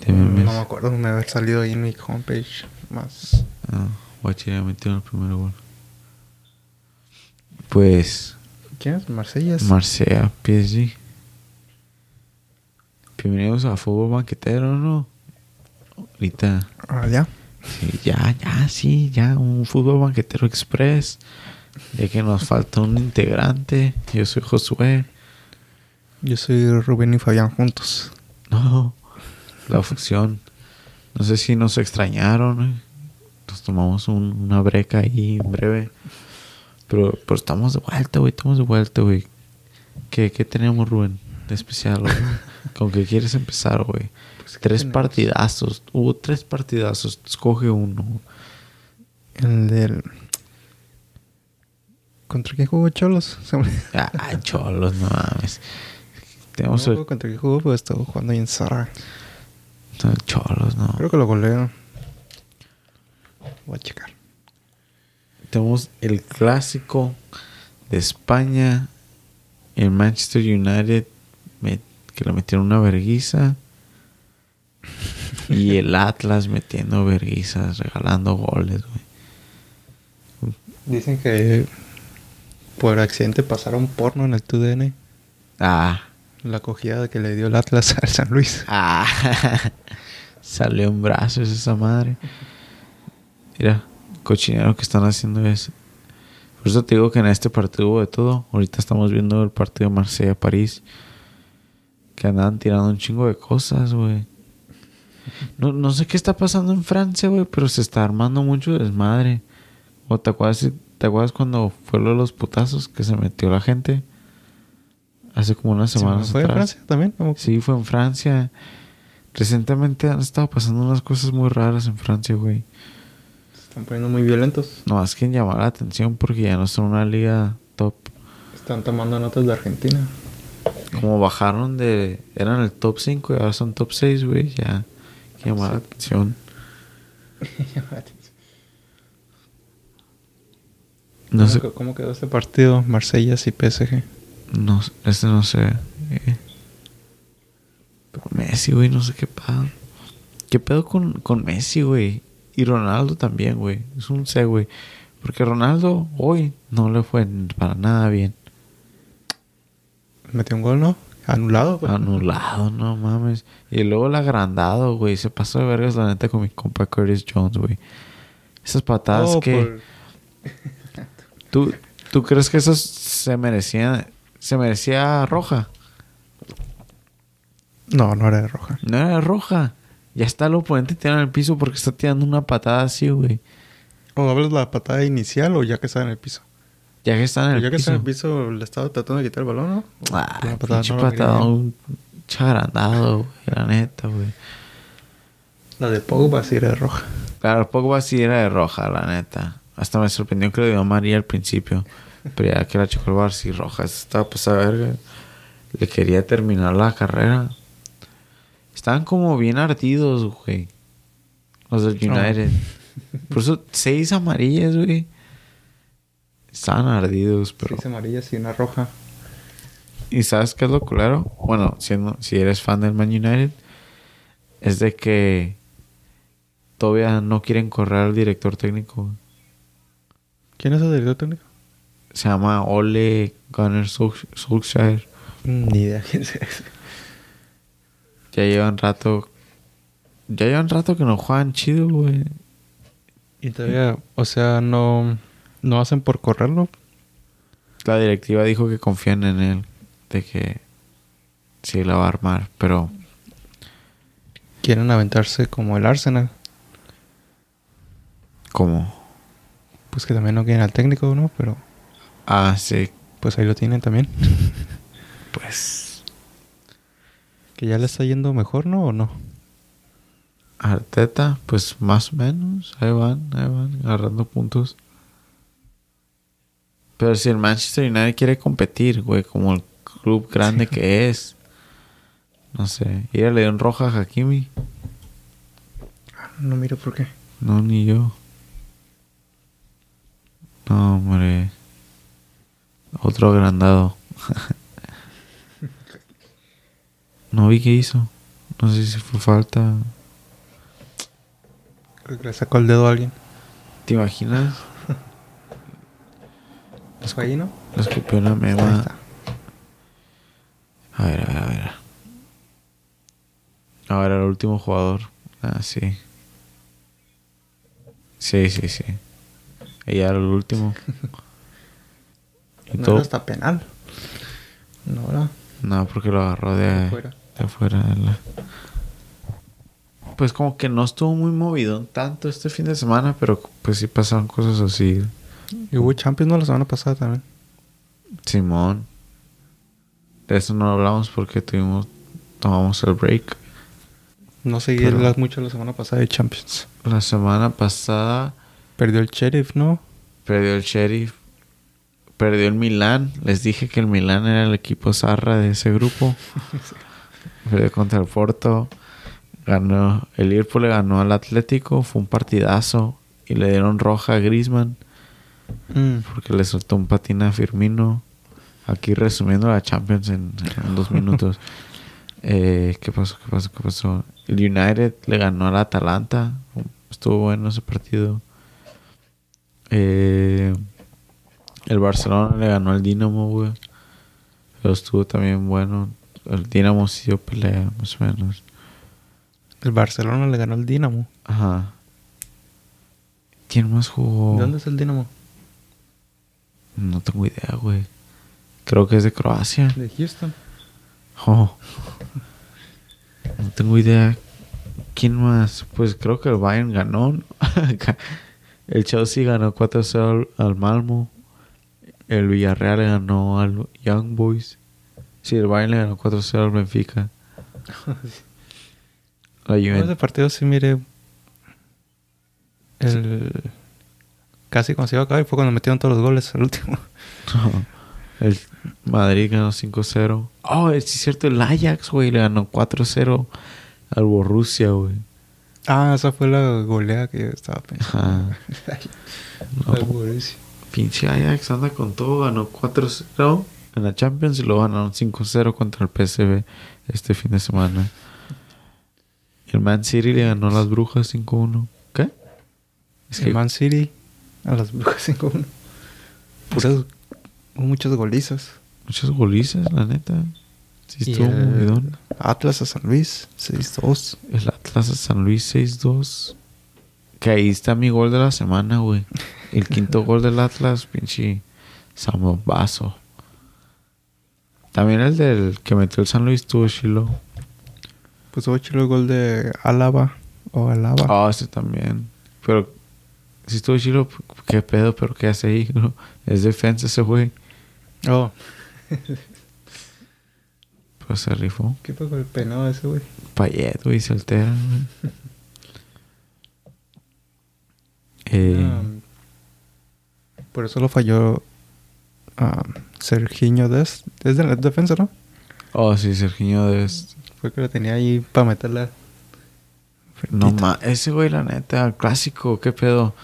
De memes. No me acuerdo de haber salido ahí en mi homepage más. Ah, Guachiri ha metido el primer gol. Pues, ¿Quién es? Marsella. Marsella, PSG. Bienvenidos a Fútbol Banquetero, ¿no? Ahorita, Ah, ya. sí, ya, ya, sí, ya, un Fútbol Banquetero Express. Ya que nos falta un integrante. Yo soy Josué. Yo soy Rubén y Fabián juntos. No, la función. No sé si nos extrañaron. ¿eh? Nos tomamos un- una breca ahí en breve. Pero, pero estamos de vuelta, güey. Estamos de vuelta, güey. ¿Qué, ¿Qué tenemos, Rubén? De especial, güey. ¿Con qué quieres empezar, güey? Pues, ¿qué tres tenemos? partidazos. Hubo tres partidazos. Escoge uno. El del. ¿Contra quién jugó Cholos? Ah, cholos, no mames. Tenemos me el... contra quién jugó, pero estuvo jugando ahí en Zara. cholos, no. Creo que lo golearon. Voy a checar. Tenemos el clásico de España. El Manchester United me- que le metieron una verguiza. Y el Atlas metiendo verguizas, regalando goles, güey. Dicen que por accidente pasaron porno en el 2DN. Ah, La acogida que le dio el Atlas al San Luis. ah. Salió en brazos esa madre. Mira, cochinero que están haciendo eso. Por eso te digo que en este partido hubo de todo. Ahorita estamos viendo el partido Marsella-París. Que andaban tirando un chingo de cosas, güey. No, no sé qué está pasando en Francia, güey, pero se está armando mucho desmadre. ¿O te acuerdas, te acuerdas cuando fue lo de los putazos que se metió la gente? Hace como unas semanas ¿Fue en atrás. Francia también? ¿O- Sí, fue en Francia. Recientemente han estado pasando unas cosas muy raras en Francia, güey. Se están poniendo muy violentos. No más que llamar la atención porque ya no son una liga top. Están tomando notas de Argentina. Como bajaron de... Eran el top 5 y ahora son top 6, güey. Ya que llamar la atención. No ¿Cómo, sé... ¿Cómo quedó este partido? Marsella y PSG. No, este no sé. eh. Pero Messi, güey, no sé qué pedo. ¿Qué pedo con, con Messi, güey? Y Ronaldo también, güey. Es un C, güey. Porque Ronaldo hoy no le fue para nada bien. Metió un gol, ¿no? Anulado, pues. Anulado, no mames. Y luego el agrandado, güey. Se pasó de vergas la neta con mi compa Curtis Jones, güey. Esas patadas Oh, que... por- ¿Tú, ¿Tú crees que esos se merecían... Se merecía roja? No, no era de roja. No era roja. Ya está el oponente tirado en el piso porque está tirando una patada así, güey. ¿O hablas la patada inicial o ya que está en el piso? Ya que está en el ya que piso. está en el piso, le estaba tratando de quitar el balón, ¿no? Ah, La patada no un chagrandado, güey. La neta, güey. La de Pogba sí era de roja. Claro, Pogba sí era de roja, la neta. Hasta me sorprendió que le dio amarilla al principio. Pero ya que la chocó el bar, sí, roja. Eso estaba pasada verga. Le quería terminar la carrera. Estaban como bien ardidos, güey. Los del Oh. United. Por eso, seis amarillas, güey. Estaban ardidos, pero... Seis amarillas y una roja. ¿Y sabes qué es lo culero? Bueno, siendo, si eres fan del Man United, es de que todavía no quieren correr al director técnico. ¿Quién es el director técnico? Se llama Ole Gunnar Sol- Solskjaer. Ni idea quién es. Ya llevan rato. Ya llevan rato que no juegan chido, güey. Y todavía, o sea, no, no hacen por correrlo. La directiva dijo que confían en él. De que sí la va a armar. Pero Quieren aventarse como el Arsenal. como. Pues que también no quieren al técnico, ¿no? Pero Ah, sí. pues ahí lo tienen también. Pues. que ya le está yendo mejor, ¿no? ¿O no? Arteta, pues más o menos. Ahí van, ahí van, agarrando puntos. Pero si el Manchester United quiere competir, güey, como el club grande que es. No sé. Ir a León Roja a Hakimi. No miro por qué. No, ni yo. No, hombre. Otro agrandado. no vi qué hizo. No sé si fue falta. Creo que le sacó el dedo a alguien. ¿Te imaginas? ¿Fue ahí, no? Le escupió una mema. A ver, a ver, a ver. A ver, el último jugador. Ah, sí. Sí, sí, sí. Ella era el último. Y No todo. era hasta penal. No era No, porque lo agarró de, afuera. de afuera. de la- Pues como que no estuvo muy movido tanto este fin de semana, pero pues sí pasaron cosas así. Y hubo Champions no la semana pasada también. Simón. De eso no hablamos porque tuvimos, tomamos el break. No seguí Pero- mucho la semana pasada de Champions. La semana pasada Perdió el Sheriff, ¿no? perdió el Sheriff, perdió el Milán. Les dije que el Milán era el equipo zarra de ese grupo. perdió contra el Porto. Ganó, el Liverpool le ganó al Atlético, fue un partidazo. Y le dieron roja a Griezmann Mm. porque le soltó un patín a Firmino. Aquí resumiendo la Champions en, en dos minutos. Eh, ¿Qué pasó? ¿Qué pasó? ¿Qué pasó? El United le ganó al Atalanta. Estuvo bueno ese partido. Eh, el Barcelona le ganó al Dinamo, güey. Pero estuvo también bueno. El Dinamo sí dio pelea, más o menos. El Barcelona le ganó al Dinamo. Ajá. ¿Quién más jugó? ¿De dónde es el Dinamo? No tengo idea, güey. Creo que es de Croacia. De Houston. Oh. No tengo idea. ¿Quién más? Pues creo que el Bayern ganó. el Chelsea ganó 4-0 al, al Malmo. El Villarreal le ganó al Young Boys. Sí, el Bayern le ganó 4-0 al Benfica. La No, ese Juventus. partido sí miré. El... Casi cuando se iba a acabar fue cuando metieron todos los goles, el último. El Madrid ganó 5-0. Oh, es cierto, el Ajax, güey, le ganó 4-0 al Borussia, güey. Ah, esa fue la goleada que yo estaba pensando. Ajá. No. Al Borussia. Pinche Ajax anda con todo, ganó 4-0 en la Champions y luego ganaron 5-0 contra el PSV este fin de semana. El Man City le ganó a las Brujas 5-1. ¿Qué? Es El que Man City a las brujas 5-1. Puras, muchas golizas. muchas golizas, la neta. Sí estuvo el movidón. Atlas a San Luis 6-2. El Atlas a San Luis 6-2. Que ahí está mi gol de la semana, güey. El quinto gol del Atlas, pinche Samombazo. También el del que metió el San Luis tuvo chilo. Pues hubo chido el gol de Álava. O Alaba. Ah, ese también. Pero si estuvo chilo, qué pedo, pero qué hace ahí, bro? Es defensa ese güey. Oh. Pues se rifó. ¿Qué fue con el penado ese, güey? Payet, güey, se altera, güey. Eh, por eso lo falló ah, Serginho Des. Es de la defensa, ¿no? oh, sí, Serginho de... Fue que lo tenía ahí para meterla. No más, ese güey, la neta, clásico, qué pedo.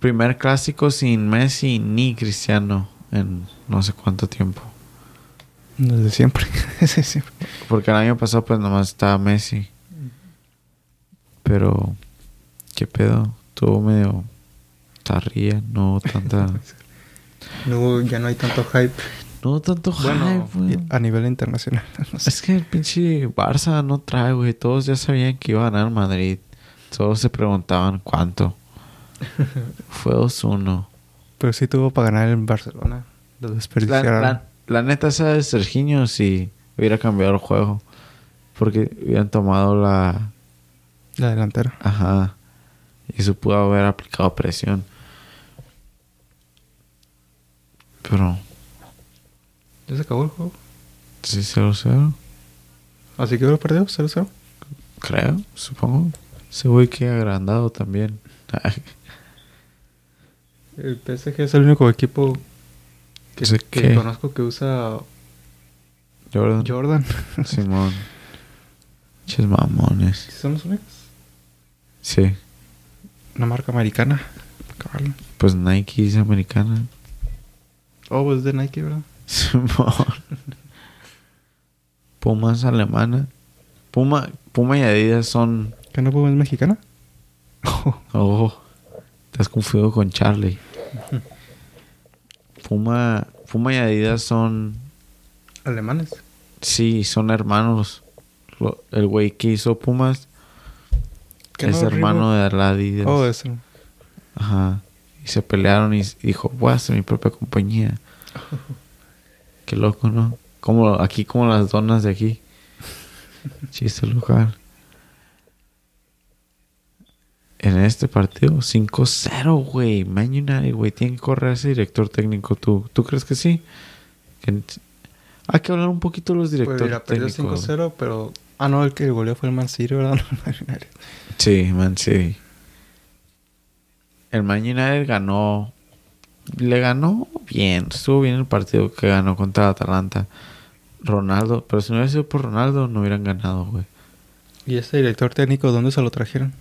Primer clásico sin Messi ni Cristiano en no sé cuánto tiempo. Desde siempre. Desde siempre. Porque el año pasado, pues nomás estaba Messi. Pero, qué pedo, tuvo medio tarría, no tanta. No, ya no hay tanto hype. no tanto Bueno, hype, a nivel internacional. No sé. Es que el pinche Barça no trae, güey. Todos ya sabían que iba a ganar Madrid. Todos se preguntaban cuánto. Fue 2-1. Pero sí tuvo para ganar en Barcelona. Lo La, desperdiciaron. la- la neta, esa de Serginho si hubiera cambiado el juego. Porque hubieran tomado la... La delantera. Ajá. Y eso pudo haber aplicado presión. Pero... Ya se acabó el juego. Sí, 0-0. Así que lo perdió, 0-0. Creo, supongo. Ese güey que agrandado también. El PSG es el único equipo que, que conozco que usa Jordan. Jordan. Simón. Ches mamones. ¿Son los únicos? Sí. Una marca americana. Cabal. Pues Nike es americana. Oh, pues de Nike, ¿verdad? Simón. Pumas alemana. Puma, Puma y Adidas son. ¿Que no Puma es mexicana? Oh, te has confundido con Charlie. Puma, Puma y Adidas son. Alemanes. Sí, son hermanos. El güey que hizo Pumas ¿Que es no, hermano de la Adidas. Oh, eso. Ajá. Y se pelearon y dijo, voy a hacer mi propia compañía. Qué loco, ¿no? Como aquí como las donas de aquí. Chiste local. En este partido, 5-0, güey. Man United, güey. Tiene que correr ese director técnico. ¿Tú, ¿tú crees que sí? Que- Hay que hablar un poquito de los Pues directores mira, perdió técnicos. 5-0, pero... Ah, no, el que goleó fue el Man City, ¿verdad? Sí, Man City. El Man United ganó. Le ganó bien. Estuvo bien el partido que ganó contra Atalanta. Ronaldo. Pero si no hubiera sido por Ronaldo, no hubieran ganado, güey. ¿Y este director técnico dónde se lo trajeron?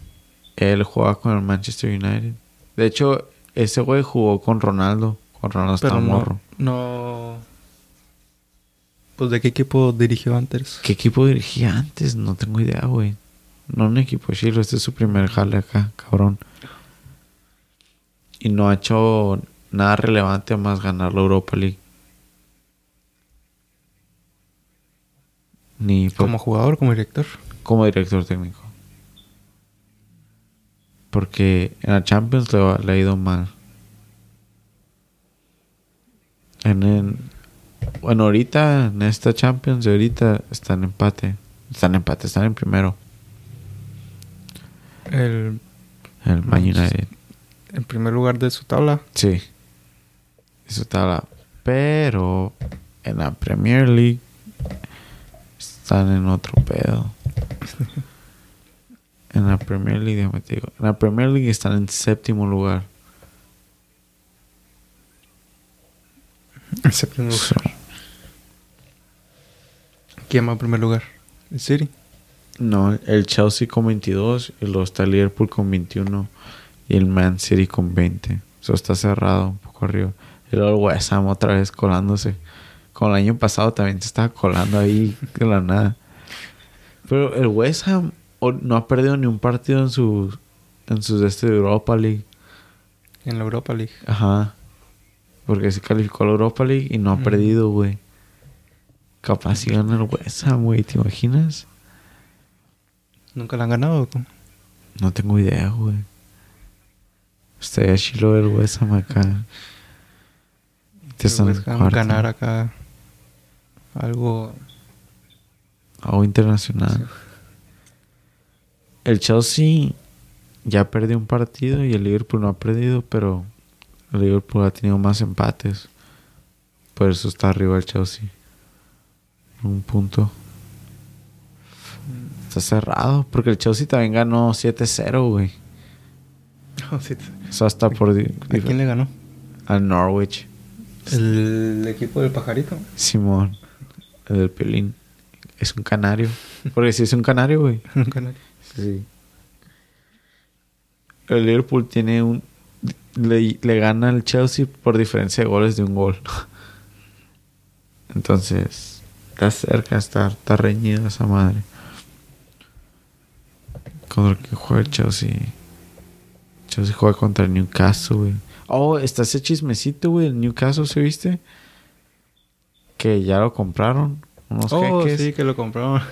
Él jugaba con el Manchester United. De hecho, ese güey jugó con Ronaldo. Con Ronaldo estaba no, morro. no... Pues, ¿de qué equipo dirigió antes? ¿Qué equipo dirigía antes? No tengo idea, güey. No un equipo chilo. Este es su primer jale acá, cabrón. Y no ha hecho nada relevante más ganar la Europa League. Ni por- ¿Como jugador como director? como director técnico. Porque en la Champions le, le ha ido mal. En, bueno, ahorita en esta Champions de ahorita están en empate. Están en empate, están en primero. El, El Man United. En primer lugar de su tabla. Sí. Eso está la. Pero en la Premier League están en otro pedo. en la Premier League, déjame te digo. En la Premier League están en séptimo lugar. En séptimo lugar. ¿Quién va en primer lugar? ¿El City? No, el Chelsea con 22, y luego está Liverpool con 21 y el Man City con 20. Eso está cerrado un poco arriba. Y luego el West Ham otra vez colándose. Como el año pasado también se estaba colando ahí de la nada. Pero el West Ham no ha perdido ni un partido en su en sus de este Europa League. En la Europa League. Ajá. Porque se calificó a la Europa League y no ha perdido, güey. Capaz si gana el West Ham, güey. ¿Te imaginas? ¿Nunca la han ganado? cómo? No tengo idea, güey. Estaría chilo del West Ham acá. Te están ganar acá algo... Algo internacional. El Chelsea ya perdió un partido y el Liverpool no ha perdido, pero el Liverpool ha tenido más empates. Por eso está arriba el Chelsea. Un punto. Está cerrado, porque el Chelsea también ganó 7-0, güey. Eso hasta por... ¿A quién le ganó? Al Norwich. El equipo del pajarito. Simón. El del Pelín. Es un canario. Porque si es un canario, güey. Nunca nadie. Sí. El Liverpool tiene un... Le, le gana al Chelsea por diferencia de goles de un gol. Entonces... Está cerca, está, está reñida esa madre. Contra el que juega el Chelsea. Chelsea juega contra el Newcastle, güey. Oh, está ese chismecito, güey. El Newcastle, ¿se viste? Que ya lo compraron. Unos Oh, jeques. sí, que lo compraron.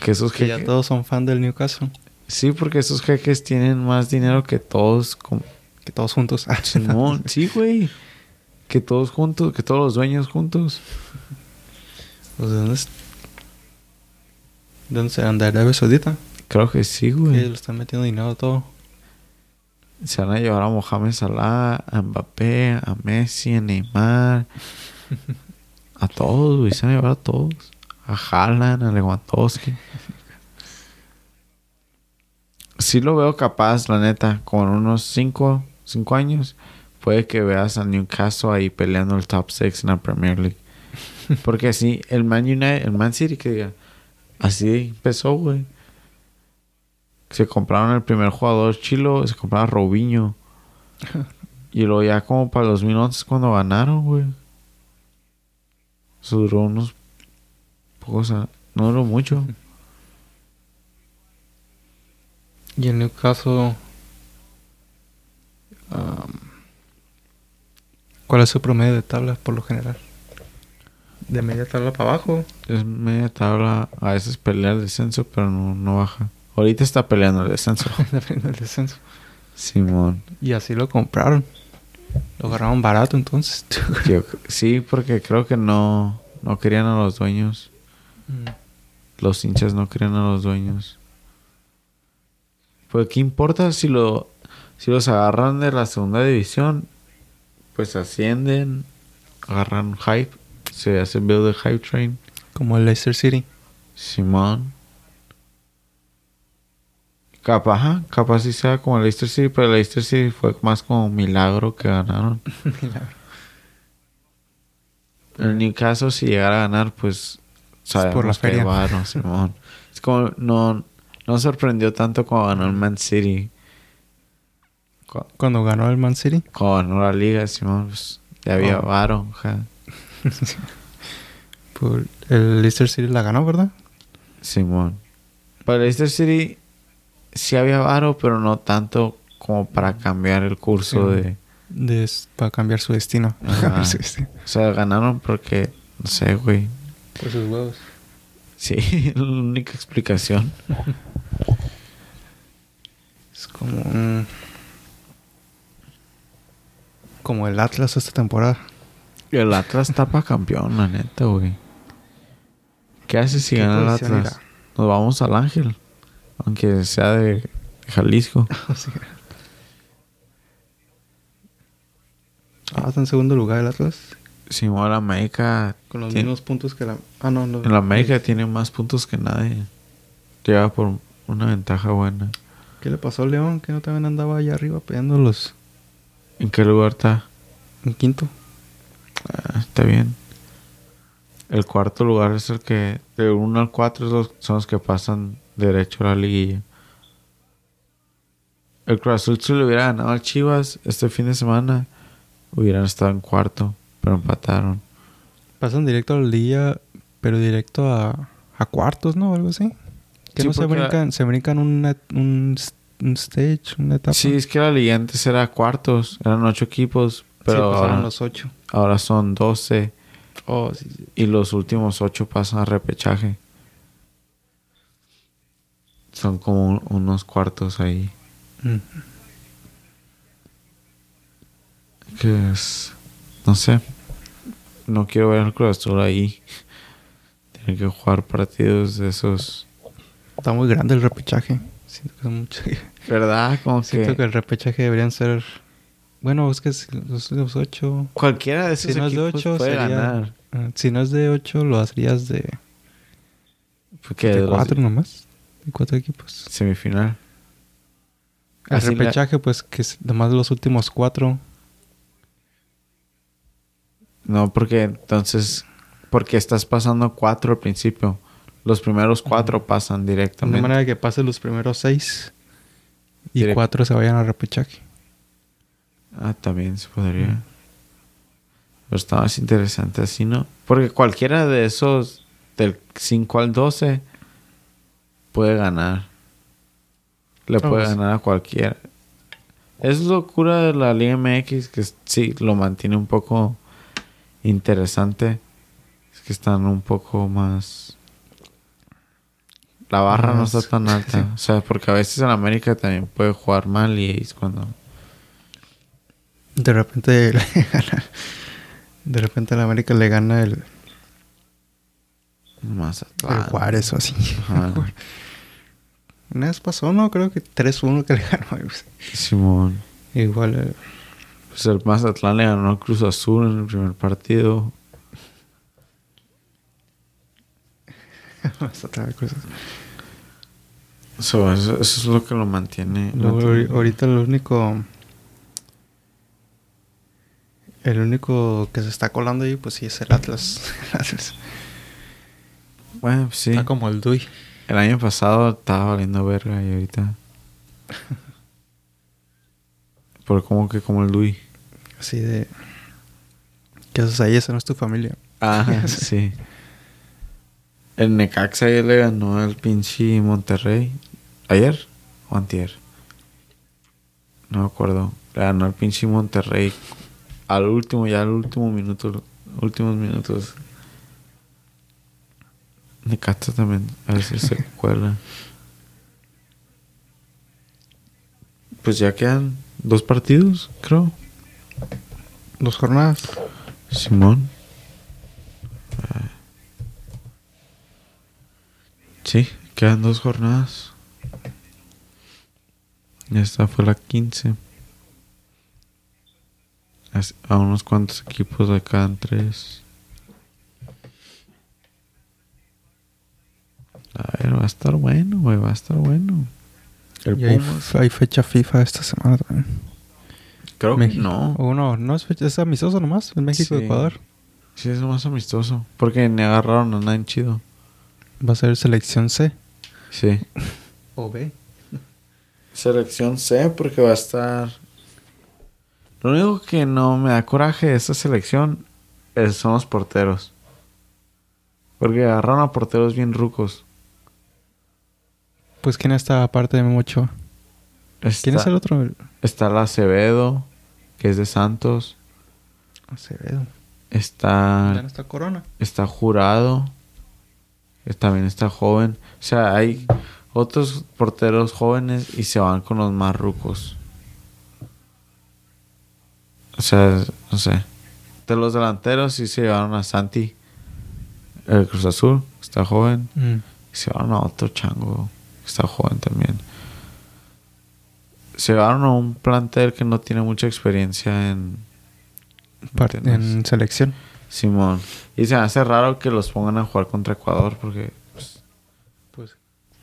Que esos que ya todos son fan del Newcastle. Sí, porque esos jeques tienen más dinero que todos. Que todos juntos. Simón, sí, güey. Que todos juntos, que todos los dueños juntos. Pues, ¿de dónde, es? ¿De dónde se anda? ¿De Arabia Saudita? Creo que sí, Que güey. le están metiendo dinero todo. Se van a llevar a Mohamed Salah, a Mbappé, a Messi, a Neymar. A todos, güey. Se van a llevar a todos. A Haaland, a Lewandowski. Sí lo veo capaz, la neta. Con unos 5 cinco años. Puede que veas a Newcastle ahí peleando el top 6 en la Premier League. Porque así, el Man United, el Man City que diga, así empezó, güey. Se compraron el primer jugador chilo, se compraron Robinho. y luego ya como para el 2011 es cuando ganaron, güey. Eso duró unos pocos, no duró mucho. Y el Newcastle. um, ¿Cuál es su promedio de tabla por lo general? De media tabla para abajo. Es media tabla. A veces pelea el descenso, pero no, no baja. Ahorita está peleando el descenso. Depende del descenso. Simón. Y así lo compraron. Lo agarraron barato entonces. Yo- sí, porque creo que no, no querían a los dueños. Mm. Los hinchas no querían a los dueños. Pues qué importa si lo si los agarran de la segunda división, pues ascienden, agarran hype, se hace build the hype train. Como el Leicester City. Simón. Capaz, ajá, capaz sí sea como el Leicester City, pero el Leicester City fue más como un milagro que ganaron. El Newcastle si llegara a ganar, pues sabemos por la feria. Simón. Es como no no sorprendió tanto cuando ganó el Man City. Cu- Cuando ganó el Man City. Cuando ganó la liga, Simón, pues ya había Oh. varo, ajá. Por el Leicester City la ganó, ¿verdad? Simón. Para el Leicester City sí había varo, pero no tanto como para cambiar el curso Sí. de... De, para cambiar su destino. Su destino. O sea, ganaron porque, no sé, güey. Por sus huevos. Sí, la única explicación. Es como un- Como el Atlas esta temporada. El Atlas tapa campeón, la neta, güey. ¿Qué hace si ¿Qué gana el Atlas? Nos vamos al Ángel. Aunque sea de Jalisco. Así que- Ah, está en segundo lugar el Atlas. Simón, la América. Con los tiene- mismos puntos que la... Ah, no, no. En la América tiene más puntos que nadie. Lleva por una ventaja buena. ¿Qué le pasó al León? Que no también andaba allá arriba peleando los... ¿En qué lugar está? En quinto. Ah, está bien. El cuarto lugar es el que, de 1 al 4 son los que pasan derecho a la liguilla. El Cruz Azul si le hubiera ganado al Chivas este fin de semana, hubieran estado en cuarto, pero empataron. Pasan directo a la liga, pero directo a, a cuartos, ¿no? Algo así. Que Sí, no se la- brincan, se brincan una- un, un stage, una etapa. Sí, es que la liga antes era cuartos, eran ocho equipos, pero sí, pasaron ahora, los ocho. ahora son 12 Oh, sí, sí. y los últimos ocho pasan a repechaje. Son como un- unos cuartos ahí. Mm. que es no sé no quiero ver al Cruz Azul ahí tiene que jugar partidos de esos Está muy grande el repechaje. Siento que son mucho- verdad como Siento que, que el repechaje deberían ser... Bueno, es que los, los ocho... cualquiera de esos Si no es de ocho, puede sería... ganar ah, si no es de ocho, lo harías de, porque de los- cuatro nomás. De cuatro equipos. semifinal El Así la- repechaje, pues, que es nomás los últimos cuatro. no porque entonces porque estás pasando cuatro al principio los primeros cuatro pasan De directamente manera que pasen los primeros seis. Y Direct- cuatro se vayan al repechaje. ah también se podría Mm. pero está más interesante así no porque cualquiera de esos del 5 al 12 puede ganar. Le Oh, puede sí. ganar a cualquiera. Es locura de la Liga MX que sí lo mantiene un poco interesante. Es que están un poco más. La barra no está tan alta. O sea, porque a veces en América también puede jugar mal y es cuando. De repente le gana. De repente la América le gana el, Más el Juárez o así. Ajá. Una vez pasó, ¿no? Creo que 3-1 que le ganó. Simón. Igual. eh, Pues el Mazatlán le ganó al Cruz Azul en el primer partido. otra vez cosas. So, eso, eso es lo que lo mantiene. Ahorita el único. El único que se está colando ahí, pues sí, es el Atlas. El Atlas. Bueno, pues sí. Está como el Dui. El año pasado estaba valiendo verga y ahorita. Pero como que como el Luis. Así de. ¿Qué haces ahí? Esa no es tu familia. Ah, sí. El Necaxa ayer le ganó al pinche Monterrey. ¿Ayer? o antier. No me acuerdo. Le ganó el pinche Monterrey. Al último, ya al último minuto. Últimos minutos. Necaxa también. A veces se cuela. Pues ya quedan dos partidos, creo. Dos jornadas. Simón. Ah. Sí, quedan dos jornadas. Esta fue la 15. As- A unos cuantos equipos le quedan tres. A ver, va a estar bueno, güey, va a estar bueno. El Y hay, fecha FIFA esta semana también. Creo que no. O no, no es fecha, es amistoso nomás. En México, Sí. Ecuador. Sí, es más amistoso. Porque ni agarraron a nadie chido. Va a ser selección C. Sí. O B. Selección C porque va a estar... Lo único que no me da coraje de esta selección es- son los porteros. Porque agarraron a porteros bien rucos. Pues, ¿quién está aparte de Memo Ochoa? Está, ¿Quién es el otro? Está el Acevedo, que es de Santos. Acevedo. Está, Ya no está Corona. está Jurado. Que también está joven. O sea, hay otros porteros jóvenes y se van con los más rucos. O sea, no sé. De los delanteros sí se llevaron a Santi. El Cruz Azul, está joven. Mm. Y se llevaron a otro chango, está joven también. Se llevaron a un plantel que no tiene mucha experiencia en... Par- ¿entiendes? en selección. Simón. Y se me hace raro que los pongan a jugar contra Ecuador porque... Pues, Pues,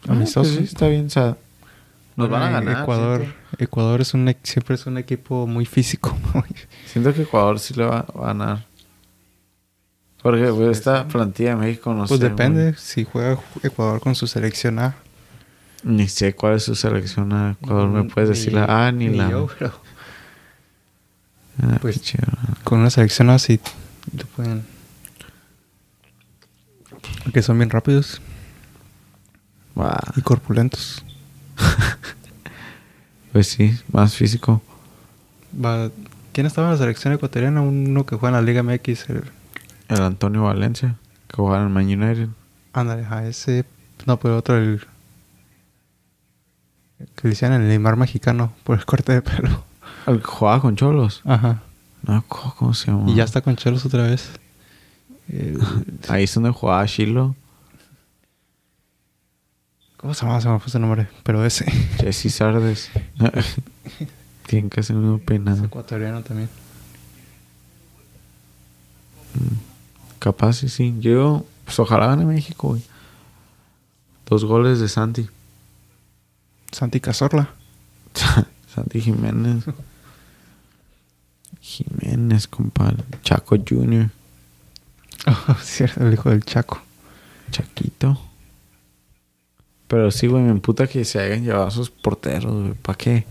ah, amistoso. pues sí, está bien. O sea, nos van a ganar. Ecuador, Ecuador es un, siempre es un equipo muy físico. siento que Ecuador sí le va, va a ganar. Porque pues, esta plantilla de México no pues sé. depende. Si juega Ecuador con su selección A. Ni sé cuál es su selección a Ecuador. ¿Me puedes decir la A ni, la yo, pero Ah, pues- chido. con una selección A sí te pueden... Que son bien rápidos y corpulentos. Pues sí, más físico. Va, ¿Quién estaba en la selección ecuatoriana? Uno que juega en la Liga MX. El, El Antonio Valencia, que juega en el Man United. ándale, a ese... No, pero otro, el... Que le decían el Neymar mexicano por el corte de pelo. El que jugaba con Cholos. Ajá. No, ¿cómo se llama? Y ya está con Chelos otra vez. El- Ahí es donde jugaba Shilo. ¿Cómo se llama? Se me fue ese nombre. Pero ese. Jesse Sardes. Tienen casi el mismo Es peinado. ecuatoriano también. Capaz, sí, sí. Yo, pues ojalá gane México, güey. Dos goles de Santi. Santi Cazorla. Santi Jiménez. Jiménez, compa. Chaco Jr. Oh, cierto, el hijo del Chaco. Chaquito. Pero sí, güey, me emputa que se hayan llevado a sus porteros, güey. ¿Para qué?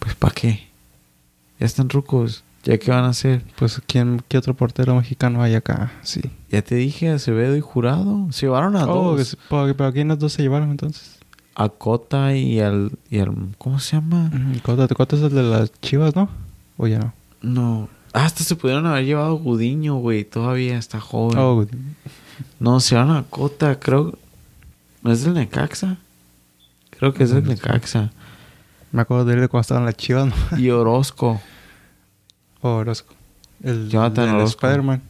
Pues, ¿para qué? Ya están rucos. ¿Ya qué van a hacer? Pues, ¿quién, ¿qué otro portero mexicano hay acá? Sí. Ya te dije, Acevedo y Jurado. Se llevaron a Oh, que dos. se- pero ¿quiénes dos se llevaron entonces? A Cota y al, y al... ¿Cómo se llama? Cota, Cota es el de las chivas, ¿no? O ya no. No. Ah, Hasta se pudieron haber llevado Gudiño, güey. Todavía está joven. Oh, No, se van a Cota, creo. ¿No es del Necaxa? Creo que es del Necaxa. me acuerdo de él de cuando estaban las chivas, ¿no? Y Orozco. Oh, Orozco. El, Jonathan el. Spider-Man.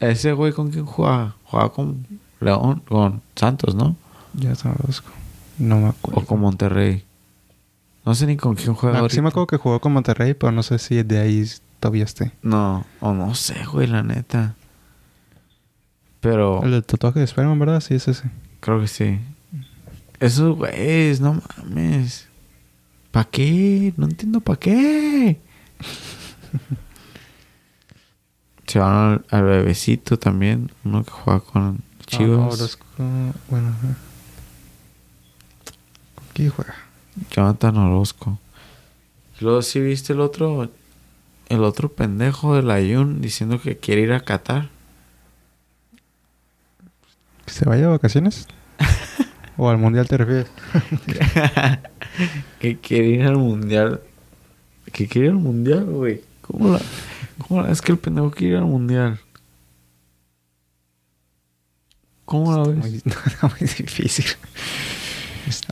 Ese güey con quién juega? Juega con León, con Santos, ¿no? Jonathan Orozco. No me acuerdo. O con Monterrey. No sé ni con quién juega Ah, ahorita. sí me acuerdo que jugó con Monterrey, pero no sé si de ahí todavía esté. No, o no sé, güey, la neta. Pero El del tatuaje de Spider-Man, ¿verdad? Sí, es ese. creo que sí. Esos güeyes, no mames. ¿Para qué? No entiendo para qué. Se van al, al bebecito también, uno que juega con Ah, Chivas. Orozco, bueno. ajá. ¿Con quién juega? Jonathan Orozco. Y Luego sí viste el otro, el otro pendejo del Ayun diciendo que quiere ir a Qatar. ¿Que se vaya de vacaciones? ¿O al mundial te refieres? que quiere ir al mundial. Que quiere ir al mundial, güey. ¿Cómo la, ¿Cómo la es que el pendejo quiere ir al mundial? ¿Cómo la ves? Muy, muy difícil.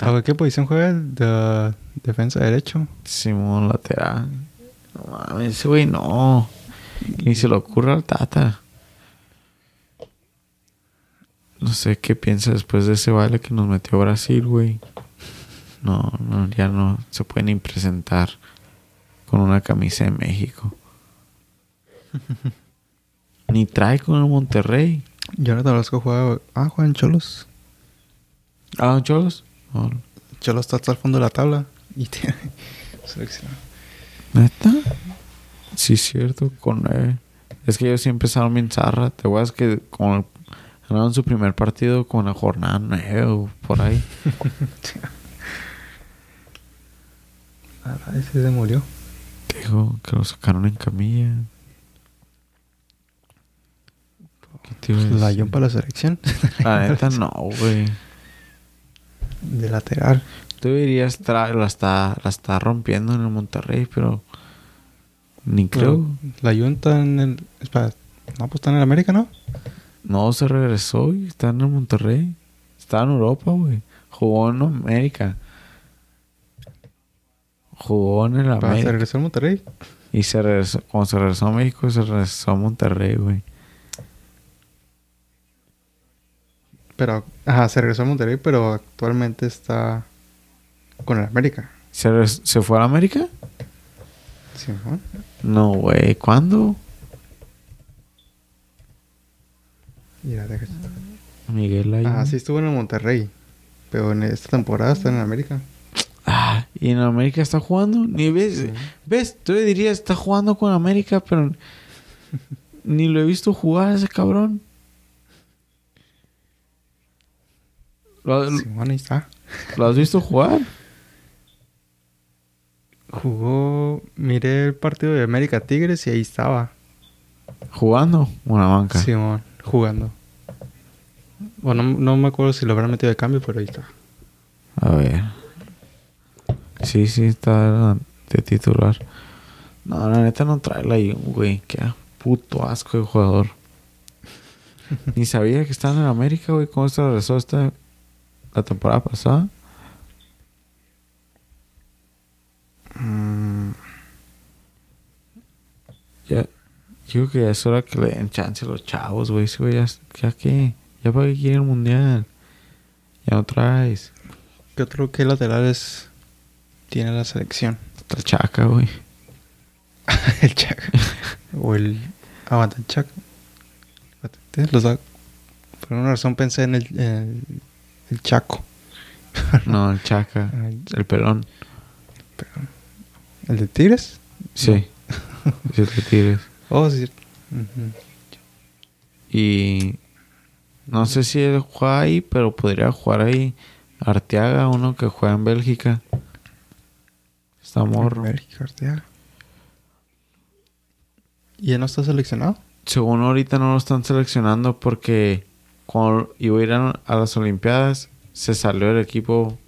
¿A ver, qué posición juega de defensa derecho? Simón lateral. No mames, ese güey no. Ni se le ocurre al Tata. No sé qué piensa después de ese baile que nos metió Brasil, güey. No, no, ya no se puede ni presentar con una camisa de México. ni trae con el Monterrey. Jonathan Orozco juega... Ah, juega en Cholos. Ah, Cholos. Oh, Cholos está hasta el fondo de la tabla. Y tiene seleccionado. ¿Neta? Sí, cierto, con nueve. Es que ellos sí empezaron bien zarra. Te acuerdas que con ganaron su primer partido con la jornada nueve o por ahí. Ah, ese se murió. Dijo que lo sacaron en camilla. ¿Qué te iba a La decir? John para la selección. La neta no, güey. De lateral. Tú dirías tra- la está, la está rompiendo en el Monterrey, pero ni creo. La está en el... Espera. No, pues está en el América, ¿no? No, se regresó y está en el Monterrey. Está en Europa, güey. Jugó en América. Jugó en el Para se América. regresó al Monterrey. Y se regresó, cuando se regresó a México, se regresó a Monterrey, güey. Pero... Ajá, se regresó al Monterrey, pero actualmente está con el América. ¿Se, ¿Se fue a América? Sí, ¿no? No, güey. ¿Cuándo? Mira, Miguel ahí. Ah, sí estuvo en el Monterrey. Pero en esta temporada está en América. Ah, ¿y en América está jugando? Ni ves. ¿Ves? Tú le dirías, está jugando con América, pero ni lo he visto jugar a ese cabrón. ¿Lo, bueno, ahí está. lo has visto jugar? Jugó... Miré el partido de América Tigres y ahí estaba. ¿Jugando? Una banca. Simón, jugando. Bueno, no, no me acuerdo si lo habrán metido de cambio, pero ahí está. A ver. Sí, sí, está de titular. No, la neta no trae la güey. Qué puto asco de jugador. Ni sabía que estaba en América, güey. ¿Cómo se regresó esta la temporada pasada? Mm, Ya, yo creo que ya es hora que le den chance a los chavos, güey. Ese güey ya, ya qué, ya para qué quiere el mundial. Ya no traes. ¿Qué otro qué laterales tiene la selección? Está chaca, güey. el Chaco. o el... Aguanta, el. Espérate, Los da... Por una razón pensé en el, el, el Chaco. No, el chaca. El pelón. ¿El de Tigres? Sí. Sí, te tires. Oh, sí. Y no sé si él juega ahí, pero podría jugar ahí Arteaga, uno que juega en Bélgica. Está morro. Bélgica, Arteaga. ¿Y él no está seleccionado? Según ahorita no lo están seleccionando porque cuando iba a ir a, las Olimpiadas, se salió del equipo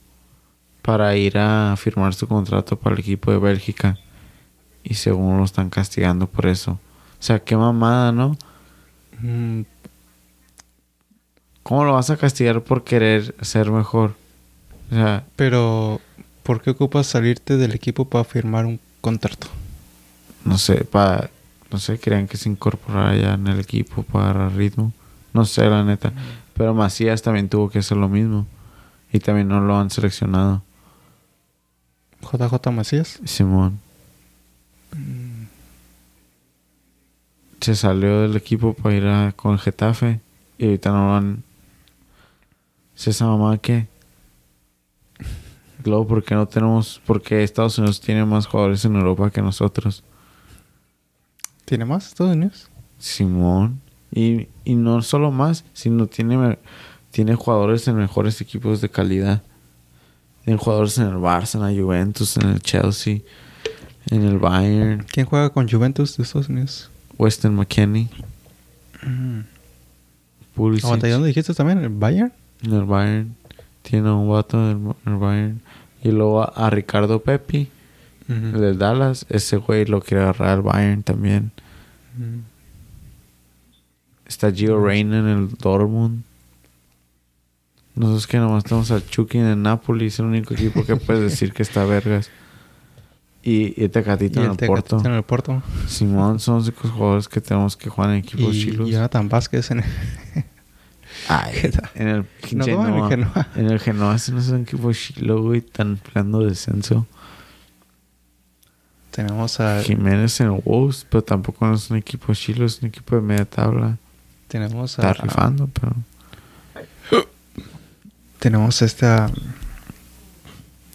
para ir a firmar su contrato para el equipo de Bélgica. Y según lo están castigando por eso. O sea, qué mamada, ¿no? Mm, ¿Cómo lo vas a castigar por querer ser mejor? O sea, pero, ¿por qué ocupas salirte del equipo para firmar un contrato? no sé, para, no sé, querían que se incorporara ya en el equipo para ritmo. No sé, la neta. Pero Macías también tuvo que hacer lo mismo. Y también no lo han seleccionado. JJ Macías. Simón. Se salió del equipo para ir a, con Getafe. Y ahorita no lo han... ¿Es esa mamá qué? Luego, ¿por qué no tenemos...? Porque Estados Unidos tiene más jugadores en Europa que nosotros. ¿Tiene más Estados Unidos? Simón. Y, y no solo más, sino tiene, tiene jugadores en mejores equipos de calidad. Tiene jugadores en el Barça, en la Juventus, en el Chelsea, en el Bayern, ¿Quién juega con Juventus de Estados Unidos? Weston McKennie, Pulisic, Aguanta, ¿y dónde dijiste también? ¿El Bayern? en el Bayern. Tiene un vato en el, Bayern. Y luego a, Ricardo Pepi, el de Dallas. Ese güey lo quiere agarrar al Bayern también. Ujú. Está Gio Reyna en el Dortmund. Nosotros que nomás tenemos a Chucky en el Napoli. Es el único equipo que puedes decir que está vergas. Y, y Tecatito Y en el el Porto. Tecatito en el Porto. Simón son los únicos jugadores que tenemos que jugar en equipos Y chilos. Jonathan Vázquez en el... Ay, en el No, ¿cómo en el Genoa. Genoa? En el Genoa, ese no es un equipo chilo, güey. Están peleando descenso. Tenemos a... Jiménez en el Wolves, pero tampoco no es un equipo chilo, es un equipo de media tabla. Tenemos Está a... rifando, pero. Tenemos a este... a-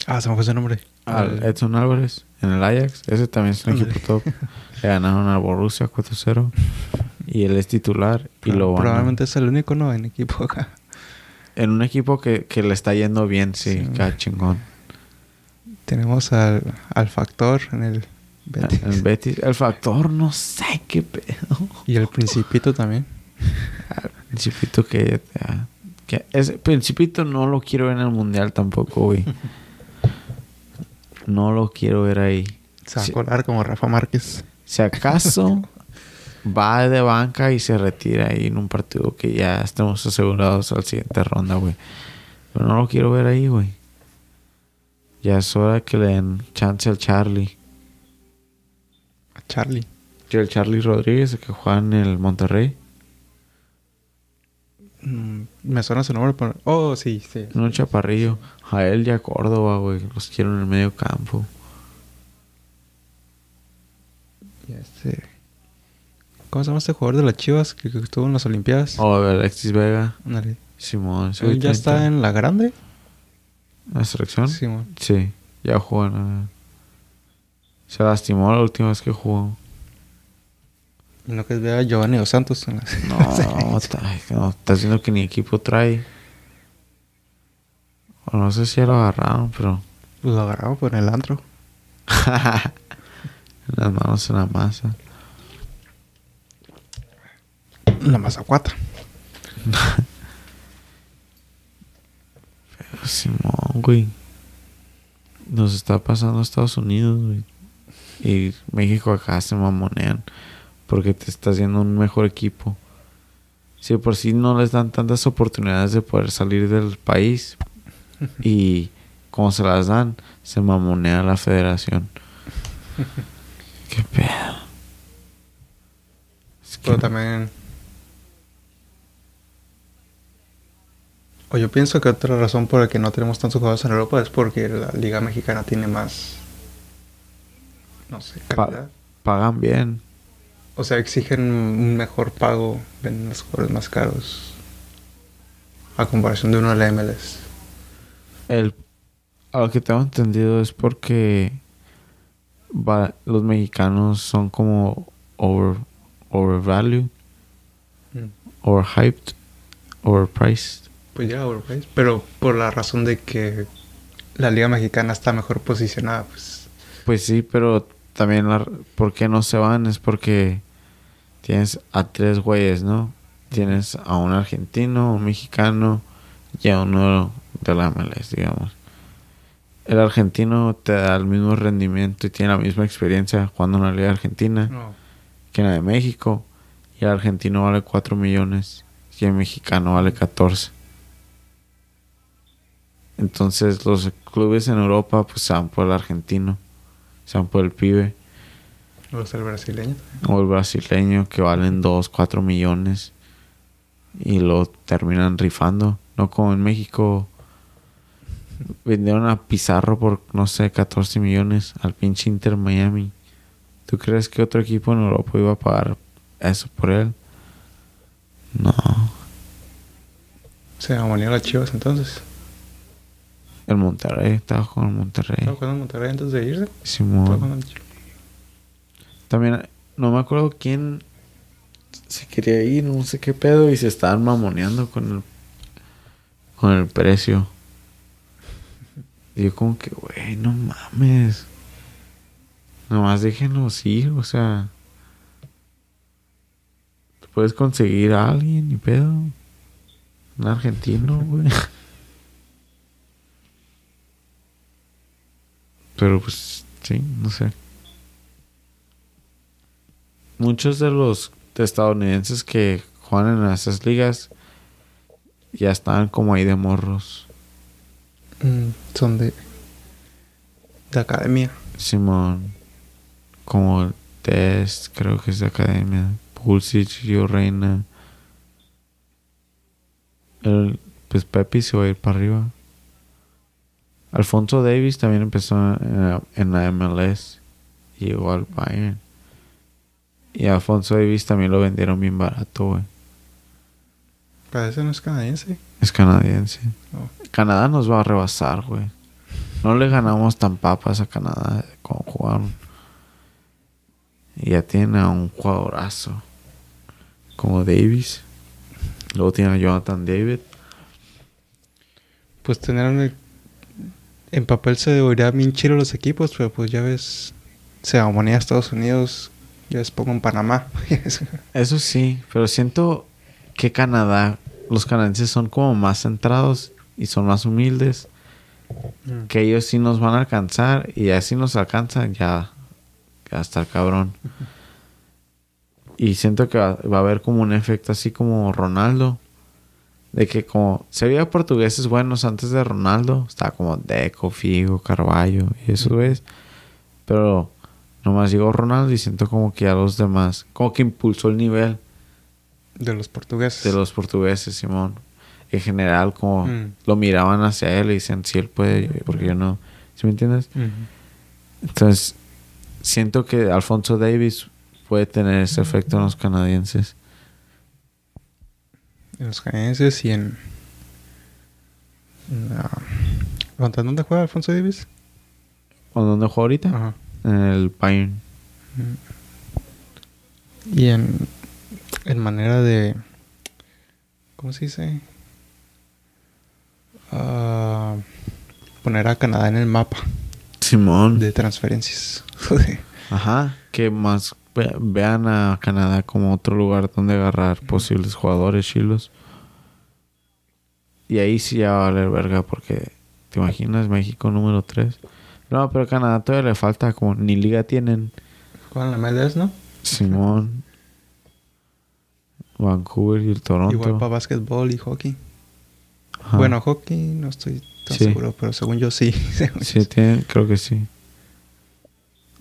Ah, se me fue su nombre. Al Edson Álvarez en el Ajax. Ese también es un equipo top. Le ganaron al Borussia 4-0. Y él es titular. Y Pro- lo van a- Probablemente es el único, ¿no? En equipo acá. En un equipo que, que le está yendo bien, sí, Sí. chingón. Tenemos al, al Factor en el Betis. El Betis. El factor, no sé qué pedo. Y el Principito también. Principito que, ya- que ese Principito no lo quiero ver en el mundial tampoco, güey. No lo quiero ver ahí. Se va a colar como Rafa Márquez. Si acaso va de banca y se retira ahí en un partido que ya estemos asegurados al siguiente ronda, güey. Pero no lo quiero ver ahí, güey. Ya es hora que le den chance al Charlie. A Charlie. Yo el Charlie Rodríguez, el que juega en el Monterrey. Mm, me suena su nombre, pero... Oh, sí, sí. Un chaparrillo. A él y a Córdoba, güey. Los quiero en el medio campo. Y este... ¿Cómo se llama este jugador de las Chivas que, que estuvo en las Olimpiadas? O Alexis Vega. Simón. ¿Él ya está en la grande? ¿En la selección? Simón. Sí. Ya jugó en la- Se lastimó la última vez que jugó. Y no que vea a Giovanni Dos Santos en las... No, está, no, está haciendo que ni equipo trae. O no sé si ya lo agarraron, pero. Pues lo agarraba por el antro. Las manos en la masa. La Mazacuata. Simón, güey. Nos está pasando a Estados Unidos, güey. Y México acá se mamonean. Porque te está haciendo un mejor equipo. Si por sí no les dan tantas oportunidades de poder salir del país. y como se las dan, se mamonea la federación. Qué pedo. Es que Pero también... O yo pienso que otra razón por la que no tenemos tantos jugadores en Europa es porque la Liga Mexicana tiene más... No sé, Pa- calidad. pagan bien. O sea, exigen un mejor pago, venden los jugadores más caros. A comparación de uno de la MLS. El, a lo que tengo entendido es porque va- los mexicanos son como over, overvalued, Mm. overhyped, overpriced. Pues ya, overpriced. Pero por la razón de que la Liga Mexicana está mejor posicionada, pues. Pues sí, pero también la, ¿por qué no se van? Es porque tienes a tres güeyes, ¿no? Tienes a un argentino, un mexicano y a uno de la MLS, digamos. El argentino te da el mismo rendimiento y tiene la misma experiencia jugando en la Liga Argentina. No. que la de México. Y el argentino vale 4 millones. Y el mexicano vale 14. Entonces los clubes en Europa pues se van por el argentino. Se van por el pibe. O sea, el brasileño. O el brasileño que valen 2, 4 millones. Y lo terminan rifando. No como en México. Vendieron a Pizarro por, no sé, 14 millones al pinche Inter Miami. ¿Tú crees que otro equipo en Europa iba a pagar eso por él? No. Se amonía las chivas entonces. El Monterrey, estaba con el Monterrey. ¿Estaba jugando en Monterrey antes de irse? Simón. También, no me acuerdo quién se quería ir, no sé qué pedo, y se estaban mamoneando con el, con el precio. Y yo como que, güey, no mames. Nomás déjenlos ir, o sea. Puedes conseguir a alguien y pedo. Un argentino, güey. Pero pues, sí, no sé. Muchos de los estadounidenses que juegan en esas ligas ya están como ahí de morros. Mm, son de. de academia. Simón, como Test, creo que es de academia. Pulisic, Gio Reina. El, pues Pepe se va a ir para arriba. Alfonso Davis también empezó en la, en la MLS. Y llegó al Bayern. Y a Alfonso Davis también lo vendieron bien barato, güey. Pero ese no es canadiense. Es canadiense. Oh. Canadá nos va a rebasar, güey. No le ganamos tan papas a Canadá como jugaron. Y ya tiene a un jugadorazo como Davis. Luego tiene a Jonathan David. Pues tener un- en papel se oiría bien chido los equipos, pero pues ya ves, se amonía a Estados Unidos, ya ves poco en Panamá. Eso sí, pero siento que Canadá, los canadienses son como más centrados y son más humildes. Que ellos sí nos van a alcanzar y así nos alcanzan, ya, ya va a estar cabrón. Y siento que va, va a haber como un efecto así como Ronaldo. De que como se veía portugueses buenos antes de Ronaldo. Estaba como Deco, Figo, Carballo y eso es. Pero nomás llegó Ronaldo y siento como que a los demás, como que impulsó el nivel de los portugueses. de los portugueses, Simón. En general, como Mm. lo miraban hacia él y decían, si él puede, porque yo no. ¿Sí me entiendes? Entonces, siento que Alfonso Davis puede tener ese efecto en los canadienses. En los canadienses y en... ¿Contra dónde juega Alfonso Davis? ¿O dónde juega ahorita? Ajá. En el Bayern. Y en, en manera de... ¿Cómo se dice? Ah, poner a Canadá en el mapa Simón. de transferencias. Ajá. Que más ve- vean a Canadá como otro lugar donde agarrar posibles jugadores chilos. Y ahí sí ya va a valer verga porque te imaginas México número 3. No, pero Canadá todavía le falta como ni liga tienen. Juegan la MLS, ¿no? Simón. Vancouver y el Toronto. Igual para básquetbol y hockey. Ajá. Bueno, hockey no estoy tan Sí. seguro, pero según yo sí. según Sí, yo tienen, creo que sí.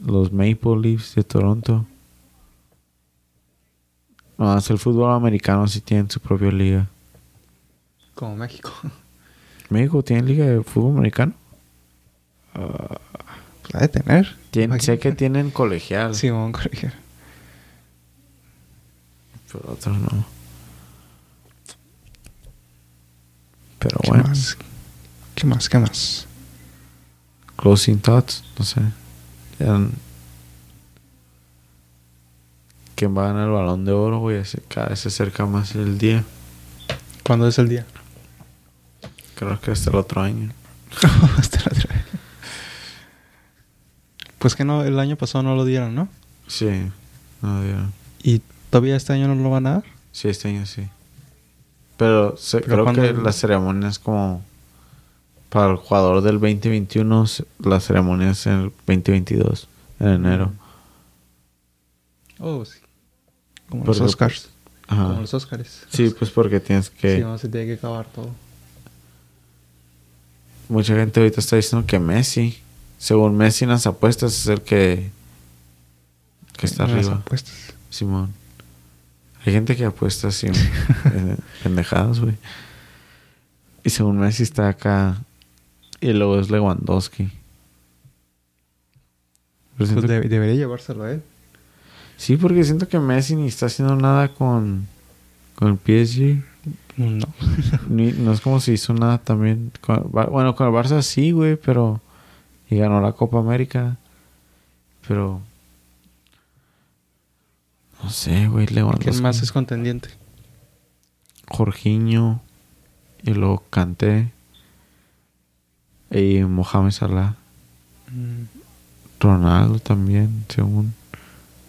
Los Maple Leafs de Toronto. No, el fútbol americano sí tienen su propia liga. Como México. ¿México tiene liga de fútbol americano? Pues la de tener. Tien- sé que tienen colegial, Simón corregir. pero otros no. Pero ¿Qué bueno, más? ¿Qué más? ¿Qué más? closing thoughts, no sé. Ya- ¿Quién va a ganar el balón de oro, güey? Cada vez se acerca más el día. ¿Cuándo es el día? Creo que hasta el otro año. Hasta la otra vez. Pues que no, el año pasado no lo dieron, ¿no? Sí, no dieron. Y todavía este año no lo van a dar. Sí, este año sí. Pero, se- Pero creo que ¿cuándo? la ceremonia es como... Para el jugador del 2021, se- la ceremonia es en el 2022, en enero. Oh, sí. Como Porque, los Oscars. Ajá. Como los Oscars. Sí, pues porque tienes que... Sí, no, se tiene que acabar todo. Mucha gente ahorita está diciendo que Messi, según Messi en las apuestas, es el que... Que está En las arriba. apuestas. Simón. Hay gente que apuesta así, en pendejadas, güey. Y según Messi está acá. Y luego es Lewandowski. Pues debería llevárselo a él. Sí, porque siento que Messi ni está haciendo nada con, con el PSG. No. Ni- no es como si hizo nada también. con bueno, con el Barça sí, güey, pero. Y ganó la Copa América. Pero. No sé, güey. ¿Quién más es contendiente? Jorginho. Y luego Kanté. Y Mohamed Salah. Mm, Ronaldo también, según.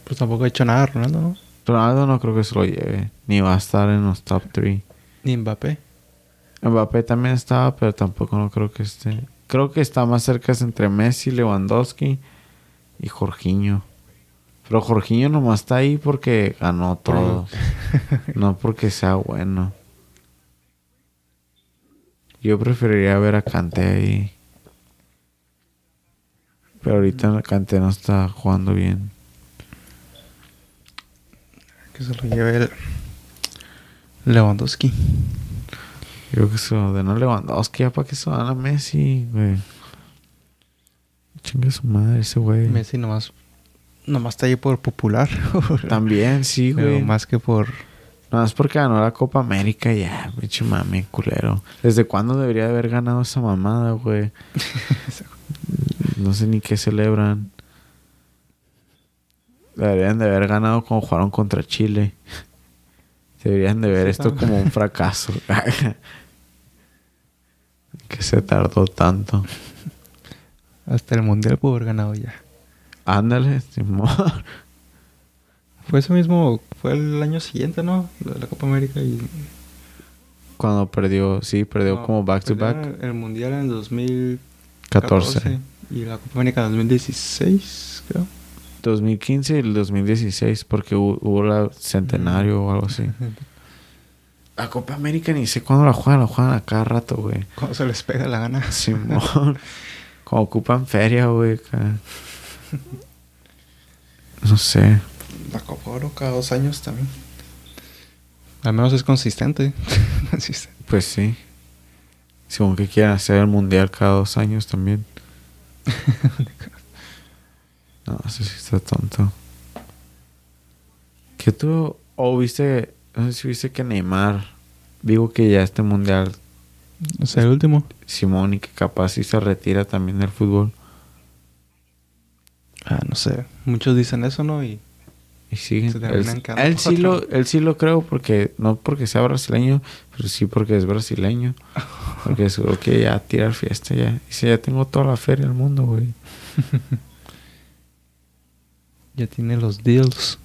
Pues tampoco ha hecho nada Ronaldo, ¿no? Ronaldo no creo que se lo lleve. Ni va a estar en los top 3. Ni Mbappé. Mbappé también estaba, pero tampoco no creo que esté. Creo que está más cerca es entre Messi, Lewandowski y Jorginho. Pero Jorginho nomás está ahí porque ganó todo. no porque sea bueno. Yo preferiría ver a Kanté ahí. Pero ahorita Kanté no está jugando bien. Que se lo lleve el Lewandowski. Yo que se lo den a Lewandowski ya para que se van a Messi, güey. Chingue su madre ese güey. Messi nomás, nomás está ahí por popular. También, sí, Pero güey. más que por... No, es porque ganó la Copa América ya, pinche mami, culero. ¿Desde cuándo debería de haber ganado esa mamada, güey? no sé ni qué celebran. Deberían de haber ganado cuando jugaron contra Chile. Deberían de ver Sí, esto también. como un fracaso. que se tardó tanto. Hasta el Mundial pudo haber ganado ya. Ándale, Simón. Fue ese mismo... Fue el año siguiente, ¿no? La Copa América y... Cuando perdió, sí, perdió No, como back to back. El Mundial en 2014. 14. Y la Copa América en 2016, creo. 2015 y el 2016, porque hubo, hubo la centenario o algo así. La Copa América ni sé cuándo la juegan, la juegan a cada rato, güey. Cuando se les pega la gana. Simón. Como ocupan feria, güey. No sé. La Copa Oro cada dos años también. Al menos es consistente. Consistente. Pues sí. Según que quieran hacer el mundial cada dos años también. No, eso sí está tonto. ¿Qué tú? O viste. No sé si viste que Neymar. Digo que ya este mundial. Sea, el último. Simón y que capaz sí se retira también del fútbol. Ah, no sé. Muchos dicen eso, ¿no? Y Y sigue. Se Él, sí lo, él sí lo creo porque, no porque sea brasileño, pero sí porque es brasileño. Porque seguro que ya tirar fiesta ya. Dice, ya tengo toda la feria del mundo, güey. ya tiene los deals.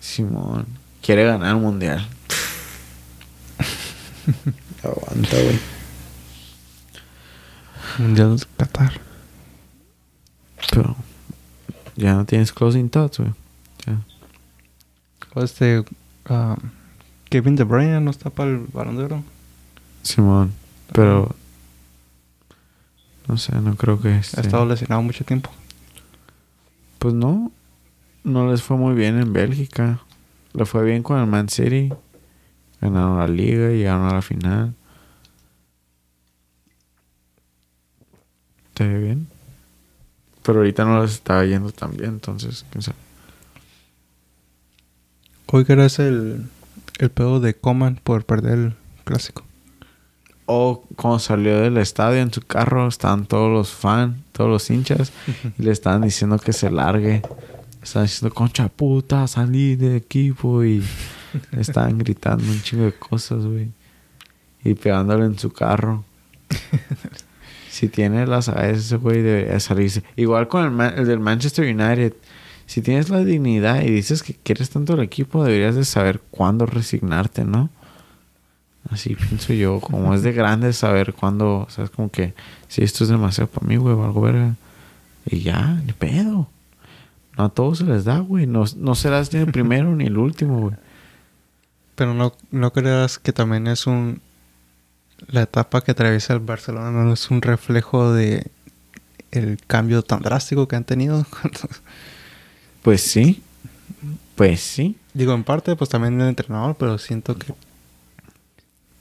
Simón. Quiere ganar el mundial. Aguanta, güey. Mundial de Qatar. Pero ya no tienes closing thoughts, güey. Ya. O este... ah, Kevin De Bruyne no está para el Balón de Oro. Simón. Pero... No sé, no creo que... Ha estado lesionado mucho tiempo. Pues no. No les fue muy bien en Bélgica. Le fue bien con el Man City. Ganaron la liga llegaron a la final. Está bien. Pero ahorita no les estaba yendo tan bien, entonces, quién sabe. Hoy que ese el, el pedo de Coman por perder el clásico. O cuando salió del estadio en su carro, estaban todos los fans, todos los hinchas, y le estaban diciendo que se largue. Estaban diciendo, concha puta, salí del equipo. Y estaban gritando un chingo de cosas, güey. Y pegándole en su carro. si tiene las agallas, ese güey debería salirse. Igual con el, el del Manchester United. Si tienes la dignidad y dices que quieres tanto el equipo, deberías de saber cuándo resignarte, ¿no? Así pienso yo, como es de grande saber cuándo, sabes, como que si esto es demasiado para mí, güey, o algo verga. Y ya, ni pedo. No a todos se les da, güey. No, no serás ni el primero ni el último, güey. Pero no, no creas que también es un... La etapa que atraviesa el Barcelona no es un reflejo de el cambio tan drástico que han tenido. Pues sí. Pues sí. Digo, en parte, pues también el entrenador, pero siento que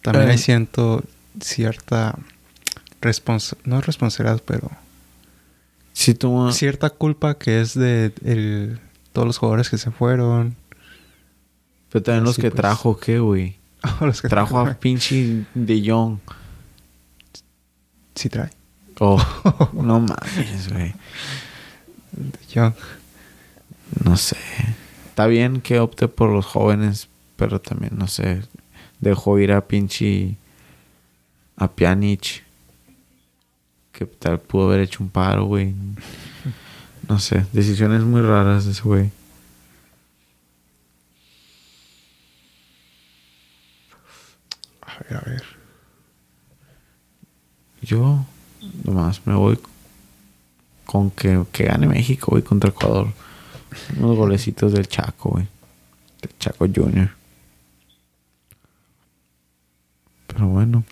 también Eh. hay siento cierta responsa no responsabilidad, pero Cierta culpa que es de el- todos los jugadores que se fueron. Pero también los Así, que pues. trajo, ¿qué, güey? los que Trajo a pinche De Jong. Sí trae. Oh, no mames, güey. Young. No sé. Está bien que opte por los jóvenes, pero también, no sé. Dejó ir a pinche. a Pjanic. Que tal pudo haber hecho un paro, güey. No sé. Decisiones muy raras de ese güey. A ver, a ver. Yo. Nomás me voy con que, que gane México, güey, contra Ecuador. Unos golecitos del Chaco, güey. Del Chaco Junior. Pero bueno.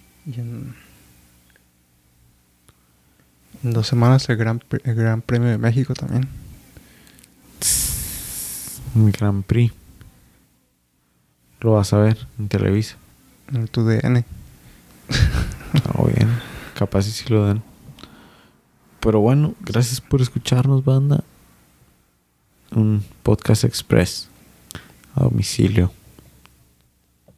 En dos semanas el gran, el gran Premio de México también. Un Grand Prix. Lo vas a ver en Televisa. En el TUDN. Está bien. Capaz y sí lo dan. Pero bueno, gracias por escucharnos, banda. Un podcast express. A domicilio.